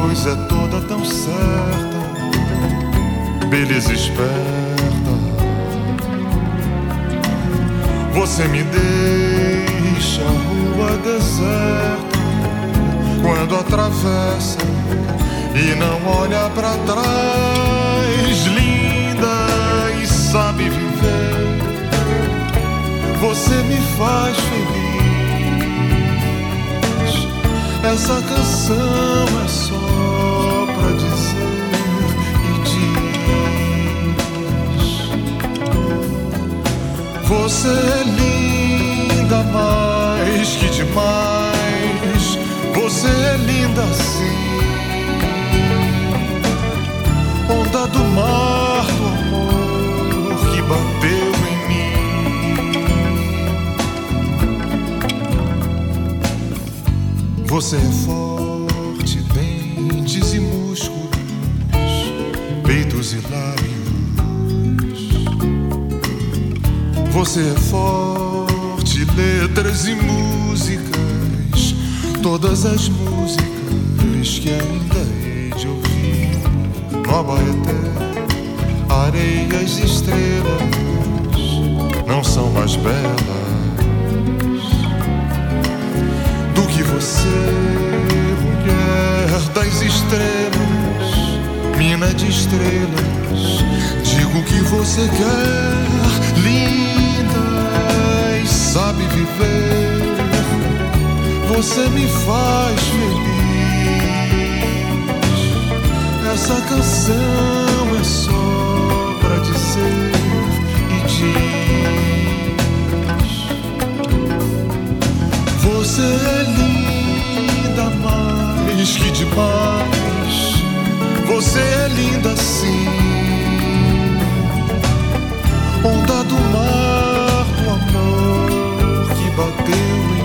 coisa toda tão certa, Você é linda mais que demais. Você é linda assim. Onda do mar do amor que bateu em mim. Você é forte, dentes e músculos, peitos e lábios. Você é forte, letras e músicas, todas as músicas que ainda hei de ouvir. No Abaeté, areias e estrelas não são mais belas do que você, mulher das estrelas, mina de estrelas. Digo que você quer, viver. Você me faz feliz. Essa canção é só pra dizer e diz. Você é linda mais que demais. Você é linda sim. Onda do mar do amor que bateu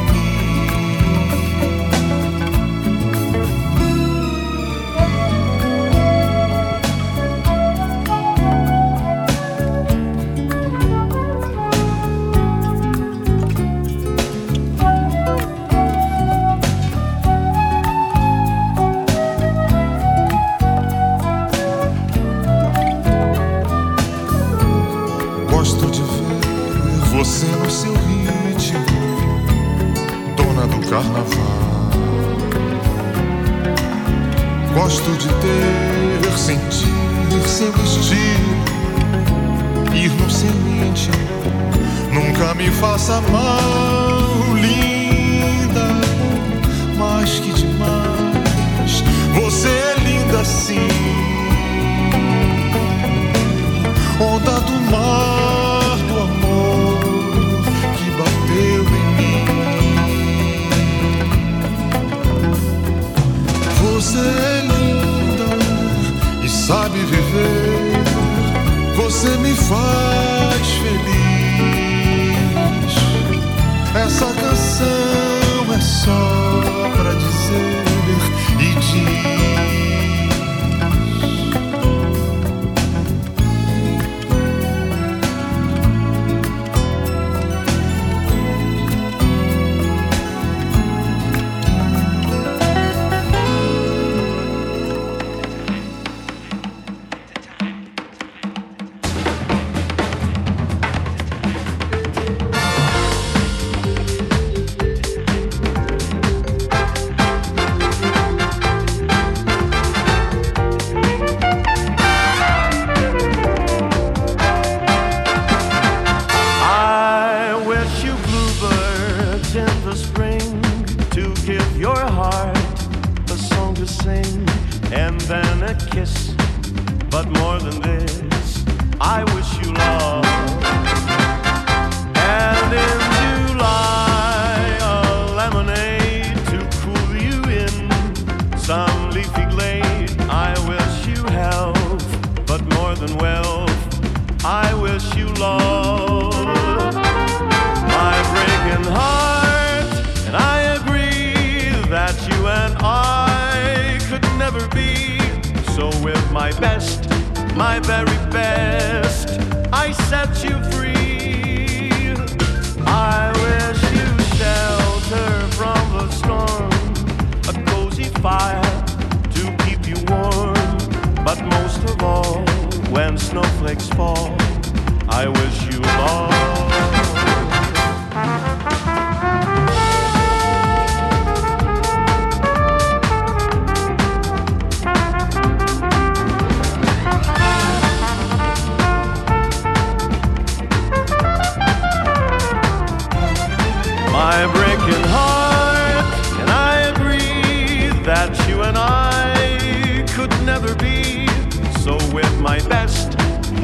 spring to give your heart a song to sing and then a kiss. But more than this, I wish you love. My very best. I set you free. I wish you shelter from the storm, a cozy fire to keep you warm. But most of all, when snowflakes fall, I wish you love.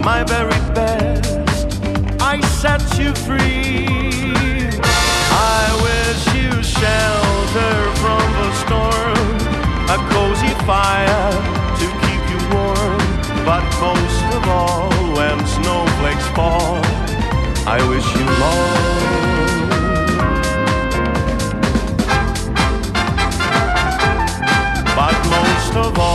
My very best, I set you free. I wish you shelter from the storm, a cozy fire to keep you warm. But most of all, when snowflakes fall, I wish you love. But most of all,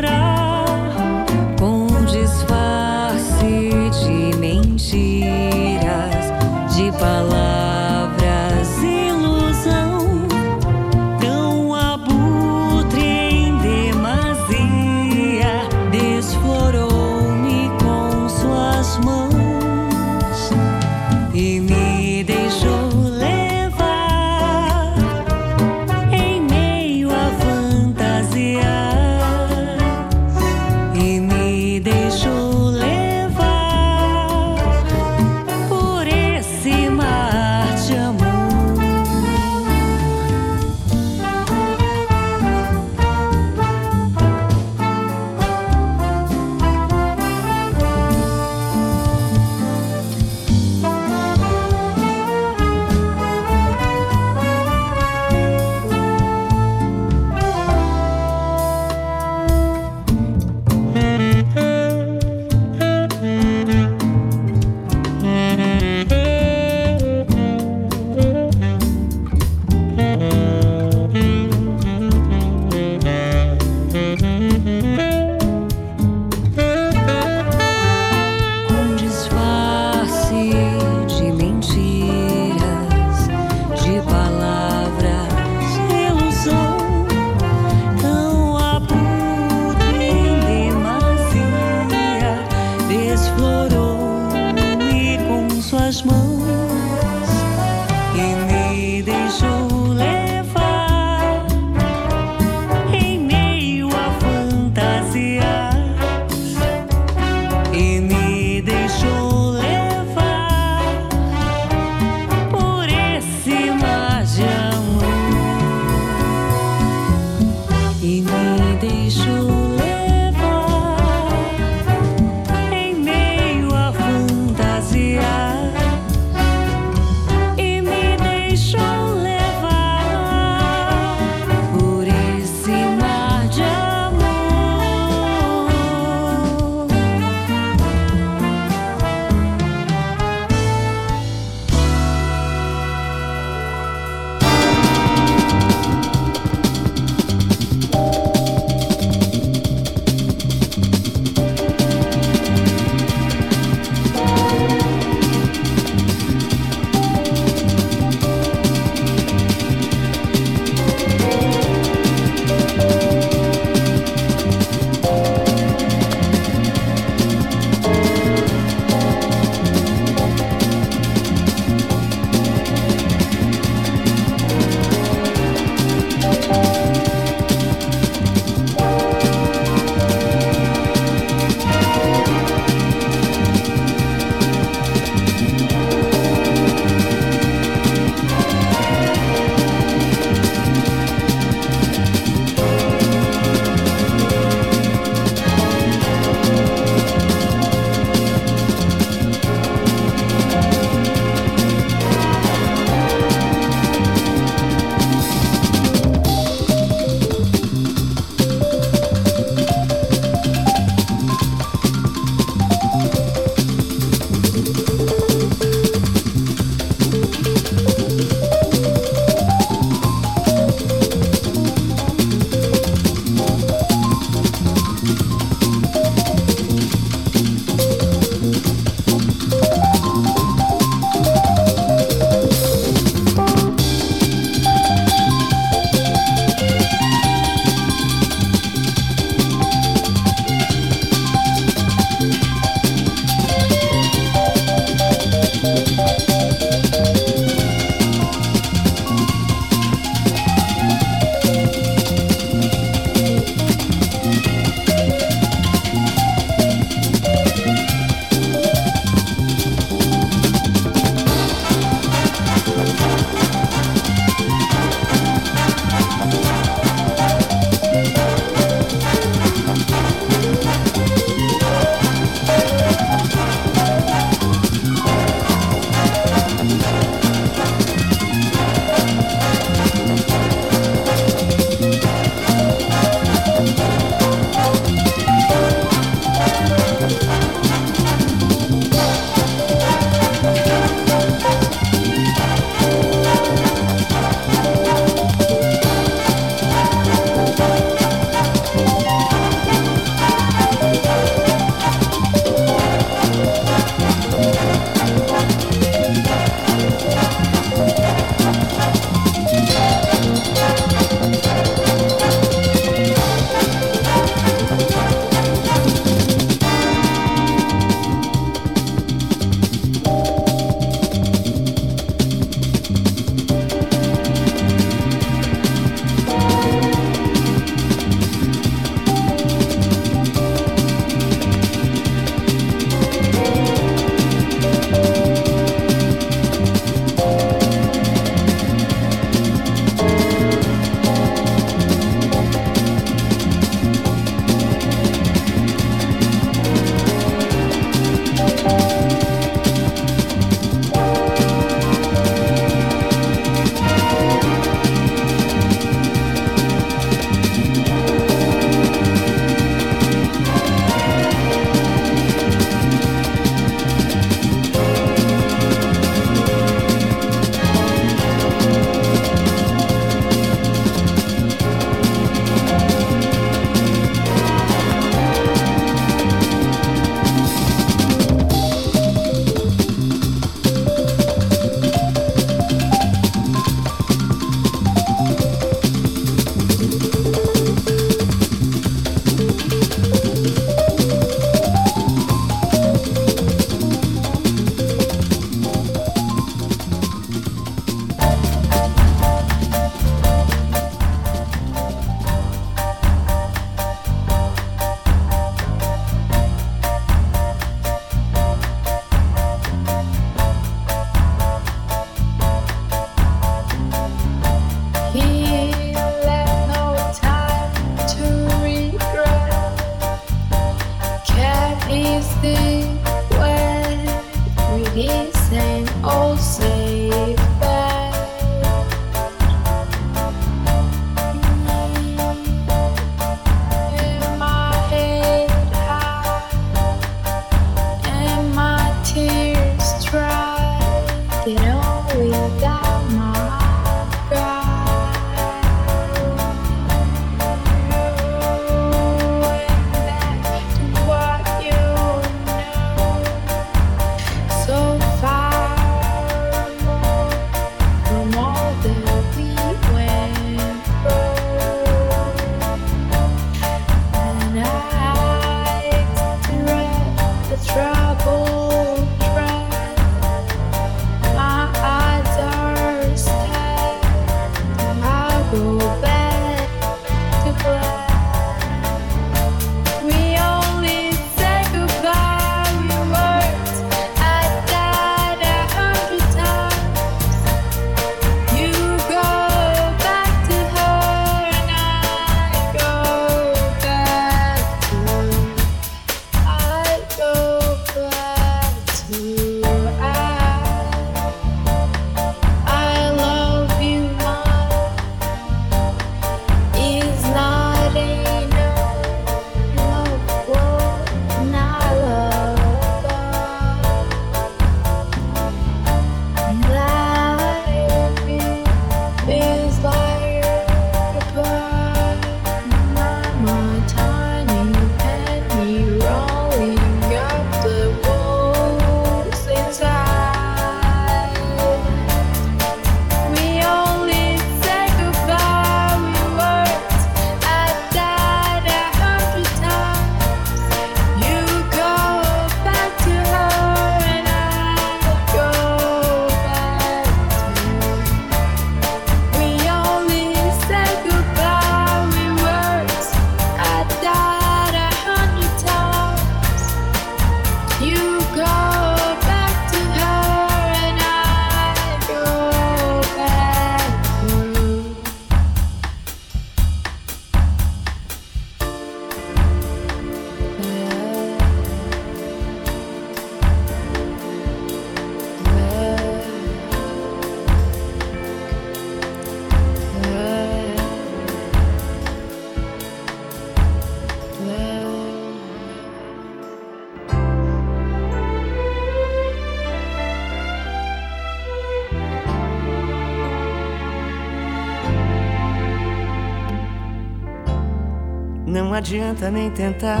adianta nem tentar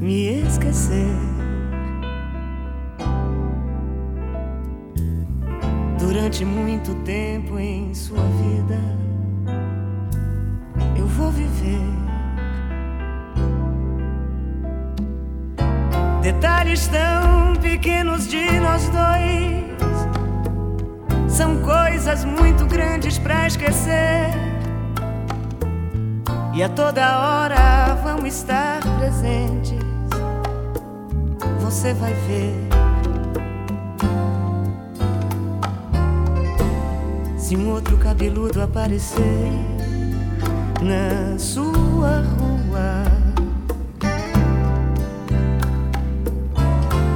me esquecer. Durante muito tempo em sua vida, eu vou viver. Detalhes tão pequenos de e a toda hora vão estar presentes. Você vai ver. Se um outro cabeludo aparecer na sua rua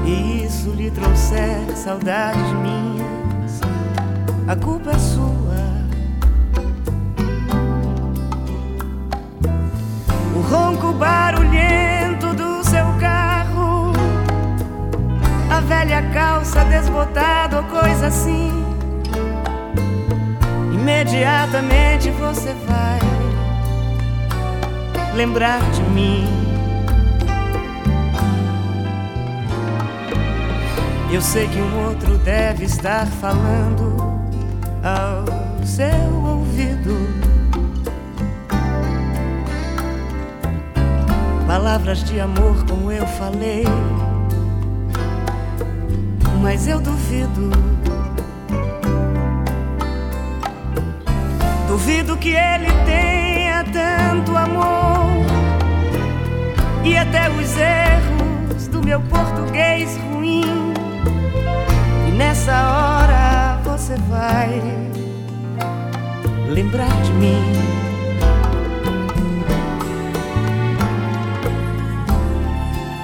e isso lhe trouxer saudades minhas, a culpa é sua. Ronco barulhento do seu carro, a velha calça desbotada ou coisa assim. Imediatamente você vai lembrar de mim. Eu sei que um outro deve estar falando ao seu ouvido. Palavras de amor como eu falei. Mas eu duvido. Duvido que ele tenha tanto amor. E até os erros do meu português ruim. E nessa hora você vai lembrar de mim.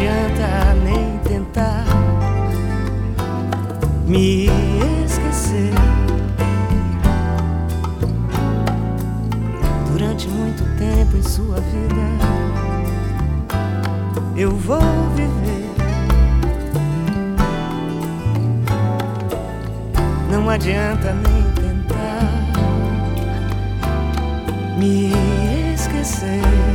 Adianta nem tentar me esquecer. Durante muito tempo em sua vida, eu vou viver. Não adianta nem tentar me esquecer.